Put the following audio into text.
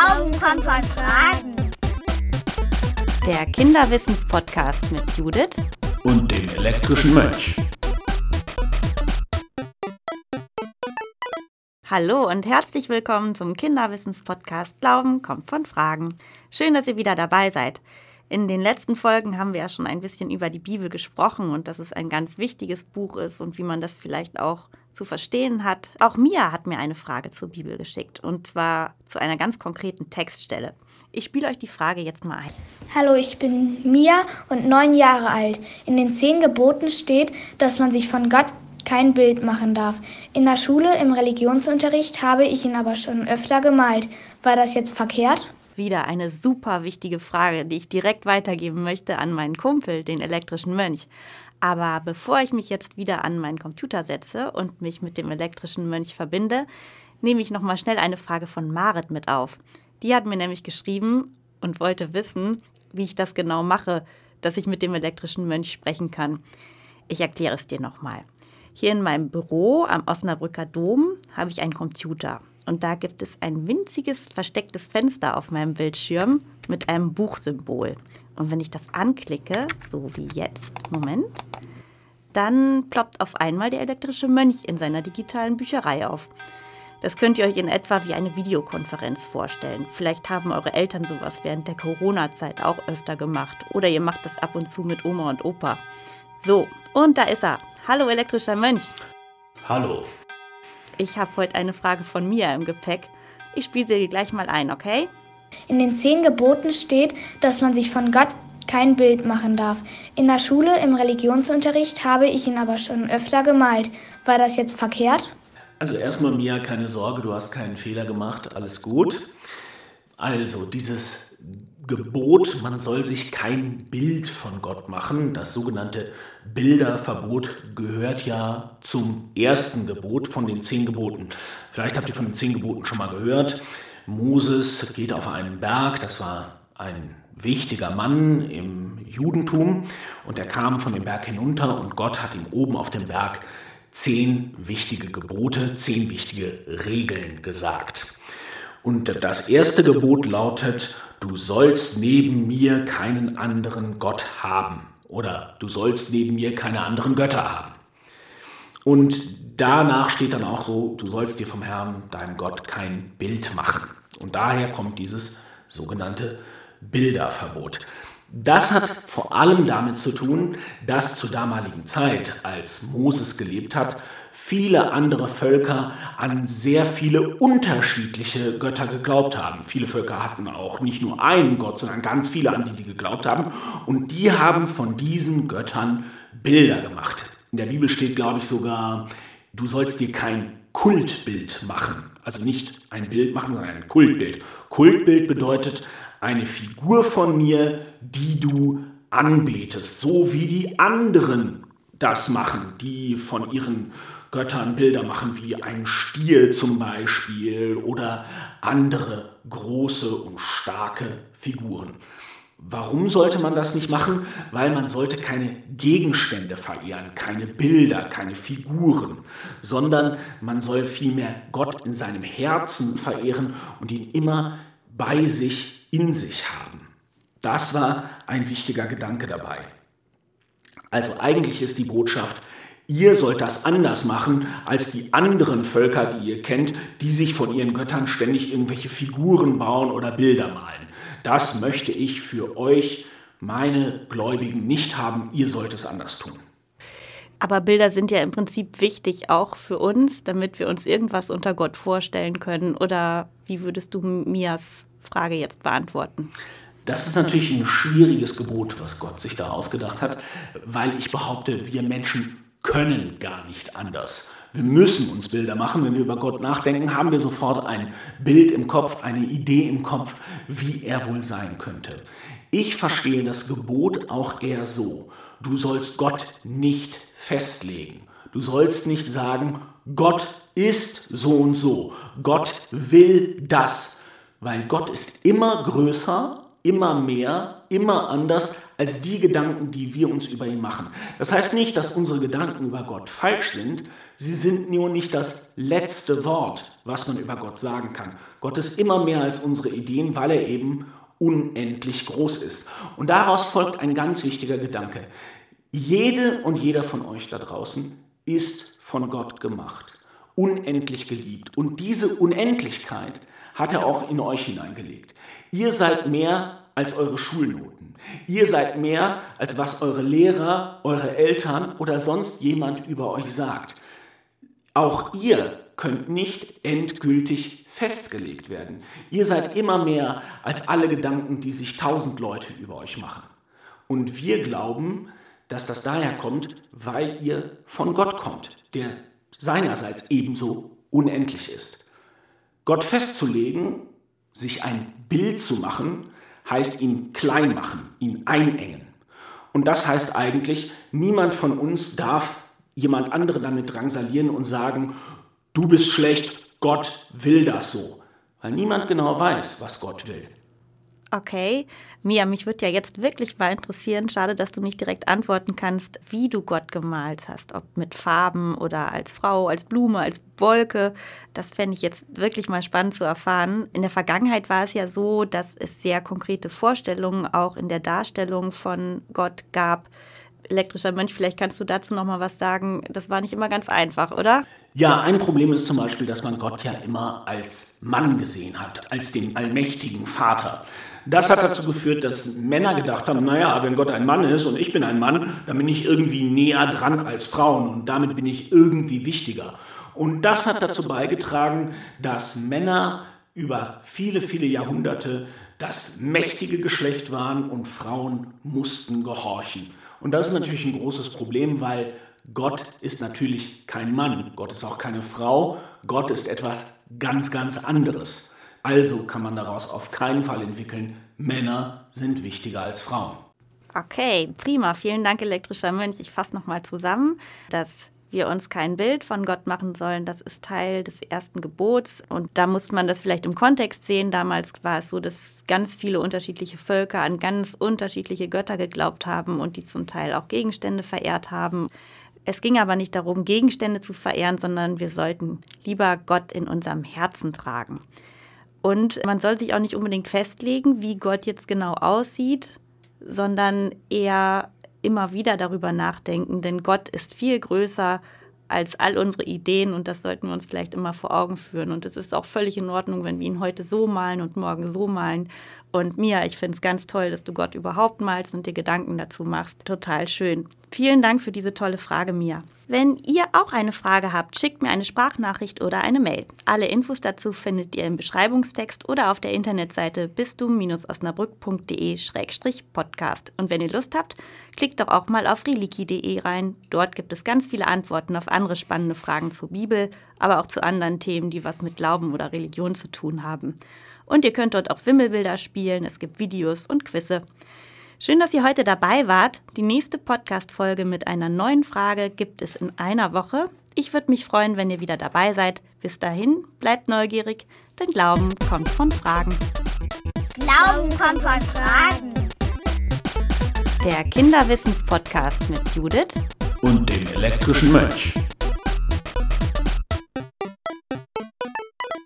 Glauben kommt von Fragen. Der Kinderwissenspodcast mit Judith und dem elektrischen Mönch. Hallo und herzlich willkommen zum Kinderwissenspodcast Glauben kommt von Fragen. Schön, dass ihr wieder dabei seid. In den letzten Folgen haben wir ja schon ein bisschen über die Bibel gesprochen und dass es ein ganz wichtiges Buch ist und wie man das vielleicht auch zu verstehen hat. Auch Mia hat mir eine Frage zur Bibel geschickt und zwar zu einer ganz konkreten Textstelle. Ich spiele euch die Frage jetzt mal ein. Hallo, ich bin Mia und neun Jahre alt. In den zehn Geboten steht, dass man sich von Gott kein Bild machen darf. In der Schule im Religionsunterricht habe ich ihn aber schon öfter gemalt. War das jetzt verkehrt? Wieder eine super wichtige Frage, die ich direkt weitergeben möchte an meinen Kumpel, den elektrischen Mönch. Aber bevor ich mich jetzt wieder an meinen Computer setze und mich mit dem elektrischen Mönch verbinde, nehme ich nochmal schnell eine Frage von Marit mit auf. Die hat mir nämlich geschrieben und wollte wissen, wie ich das genau mache, dass ich mit dem elektrischen Mönch sprechen kann. Ich erkläre es dir nochmal. Hier in meinem Büro am Osnabrücker Dom habe ich einen Computer. Und da gibt es ein winziges verstecktes Fenster auf meinem Bildschirm mit einem Buchsymbol. Und wenn ich das anklicke, so wie jetzt, Moment, dann ploppt auf einmal der elektrische Mönch in seiner digitalen Bücherei auf. Das könnt ihr euch in etwa wie eine Videokonferenz vorstellen. Vielleicht haben eure Eltern sowas während der Corona-Zeit auch öfter gemacht. Oder ihr macht das ab und zu mit Oma und Opa. So, und da ist er. Hallo elektrischer Mönch. Hallo. Ich habe heute eine Frage von Mia im Gepäck. Ich spiele sie dir gleich mal ein, okay? In den zehn Geboten steht, dass man sich von Gott kein Bild machen darf. In der Schule im Religionsunterricht habe ich ihn aber schon öfter gemalt. War das jetzt verkehrt? Also erstmal Mia, keine Sorge, du hast keinen Fehler gemacht, alles gut. Also dieses Gebot, man soll sich kein Bild von Gott machen. Das sogenannte Bilderverbot gehört ja zum ersten Gebot von den zehn Geboten. Vielleicht habt ihr von den zehn Geboten schon mal gehört. Moses geht auf einen Berg, das war ein wichtiger Mann im Judentum und er kam von dem Berg hinunter und Gott hat ihm oben auf dem Berg zehn wichtige Gebote, zehn wichtige Regeln gesagt. Und das erste Gebot lautet, du sollst neben mir keinen anderen Gott haben. Oder du sollst neben mir keine anderen Götter haben. Und danach steht dann auch so, du sollst dir vom Herrn, deinem Gott, kein Bild machen. Und daher kommt dieses sogenannte Bilderverbot. Das hat vor allem damit zu tun, dass zur damaligen Zeit, als Moses gelebt hat, viele andere Völker an sehr viele unterschiedliche Götter geglaubt haben. Viele Völker hatten auch nicht nur einen Gott, sondern ganz viele, an die die geglaubt haben. Und die haben von diesen Göttern Bilder gemacht. In der Bibel steht, glaube ich, sogar, du sollst dir kein Kultbild machen. Also nicht ein Bild machen, sondern ein Kultbild. Kultbild bedeutet eine Figur von mir, die du anbetest, so wie die anderen das machen, die von ihren Göttern Bilder machen, wie ein Stier zum Beispiel oder andere große und starke Figuren. Warum sollte man das nicht machen? Weil man sollte keine Gegenstände verehren, keine Bilder, keine Figuren, sondern man soll vielmehr Gott in seinem Herzen verehren und ihn immer bei sich, in sich haben. Das war ein wichtiger Gedanke dabei. Also eigentlich ist die Botschaft, ihr sollt das anders machen als die anderen Völker, die ihr kennt, die sich von ihren Göttern ständig irgendwelche Figuren bauen oder Bilder malen. Das möchte ich für euch, meine Gläubigen, nicht haben. Ihr sollt es anders tun. Aber Bilder sind ja im Prinzip wichtig auch für uns, damit wir uns irgendwas unter Gott vorstellen können. Oder wie würdest du Mias Frage jetzt beantworten? Das ist natürlich ein schwieriges Gebot, was Gott sich da ausgedacht hat, weil ich behaupte, wir Menschen können gar nicht anders. Wir müssen uns Bilder machen. Wenn wir über Gott nachdenken, haben wir sofort ein Bild im Kopf, eine Idee im Kopf, wie er wohl sein könnte. Ich verstehe das Gebot auch eher so. Du sollst Gott nicht festlegen. Du sollst nicht sagen, Gott ist so und so. Gott will das. Weil Gott ist immer größer immer mehr, immer anders als die Gedanken, die wir uns über ihn machen. Das heißt nicht, dass unsere Gedanken über Gott falsch sind, sie sind nur nicht das letzte Wort, was man über Gott sagen kann. Gott ist immer mehr als unsere Ideen, weil er eben unendlich groß ist. Und daraus folgt ein ganz wichtiger Gedanke. Jede und jeder von euch da draußen ist von Gott gemacht, unendlich geliebt. Und diese Unendlichkeit hat er auch in euch hineingelegt. Ihr seid mehr als eure Schulnoten. Ihr seid mehr als was eure Lehrer, eure Eltern oder sonst jemand über euch sagt. Auch ihr könnt nicht endgültig festgelegt werden. Ihr seid immer mehr als alle Gedanken, die sich tausend Leute über euch machen. Und wir glauben, dass das daher kommt, weil ihr von Gott kommt, der seinerseits ebenso unendlich ist. Gott festzulegen, sich ein Bild zu machen, heißt ihn klein machen, ihn einengen. Und das heißt eigentlich, niemand von uns darf jemand anderen damit drangsalieren und sagen, du bist schlecht, Gott will das so. Weil niemand genau weiß, was Gott will. Okay, Mia, mich würde ja jetzt wirklich mal interessieren, schade, dass du nicht direkt antworten kannst, wie du Gott gemalt hast, ob mit Farben oder als Frau, als Blume, als Wolke. Das fände ich jetzt wirklich mal spannend zu erfahren. In der Vergangenheit war es ja so, dass es sehr konkrete Vorstellungen auch in der Darstellung von Gott gab. Elektrischer Mönch, vielleicht kannst du dazu noch mal was sagen. Das war nicht immer ganz einfach, oder? Ja, ein Problem ist zum Beispiel, dass man Gott ja immer als Mann gesehen hat, als den allmächtigen Vater. Das hat dazu geführt, dass Männer gedacht haben, naja, wenn Gott ein Mann ist und ich bin ein Mann, dann bin ich irgendwie näher dran als Frauen und damit bin ich irgendwie wichtiger. Und das hat dazu beigetragen, dass Männer über viele, viele Jahrhunderte das mächtige Geschlecht waren und Frauen mussten gehorchen. Und das ist natürlich ein großes Problem, weil Gott ist natürlich kein Mann, Gott ist auch keine Frau, Gott ist etwas ganz, ganz anderes. Also kann man daraus auf keinen Fall entwickeln, Männer sind wichtiger als Frauen. Okay, prima. Vielen Dank, elektrischer Mönch. Ich fasse nochmal zusammen, dass wir uns kein Bild von Gott machen sollen. Das ist Teil des ersten Gebots. Und da muss man das vielleicht im Kontext sehen. Damals war es so, dass ganz viele unterschiedliche Völker an ganz unterschiedliche Götter geglaubt haben und die zum Teil auch Gegenstände verehrt haben. Es ging aber nicht darum, Gegenstände zu verehren, sondern wir sollten lieber Gott in unserem Herzen tragen. Und man soll sich auch nicht unbedingt festlegen, wie Gott jetzt genau aussieht, sondern eher immer wieder darüber nachdenken, denn Gott ist viel größer als all unsere Ideen und das sollten wir uns vielleicht immer vor Augen führen. Und es ist auch völlig in Ordnung, wenn wir ihn heute so malen und morgen so malen und Mia, ich finde es ganz toll, dass du Gott überhaupt malst und dir Gedanken dazu machst. Total schön. Vielen Dank für diese tolle Frage, Mia. Wenn ihr auch eine Frage habt, schickt mir eine Sprachnachricht oder eine Mail. Alle Infos dazu findet ihr im Beschreibungstext oder auf der Internetseite bistum-osnabrück.de-podcast. Und wenn ihr Lust habt, klickt doch auch mal auf reliki.de rein. Dort gibt es ganz viele Antworten auf andere spannende Fragen zur Bibel, aber auch zu anderen Themen, die was mit Glauben oder Religion zu tun haben. Und ihr könnt dort auch Wimmelbilder spielen, es gibt Videos und Quizze. Schön, dass ihr heute dabei wart. Die nächste Podcast-Folge mit einer neuen Frage gibt es in einer Woche. Ich würde mich freuen, wenn ihr wieder dabei seid. Bis dahin, bleibt neugierig, denn Glauben kommt von Fragen. Glauben kommt von Fragen. Der Kinderwissens-Podcast mit Judith und dem elektrischen Mönch.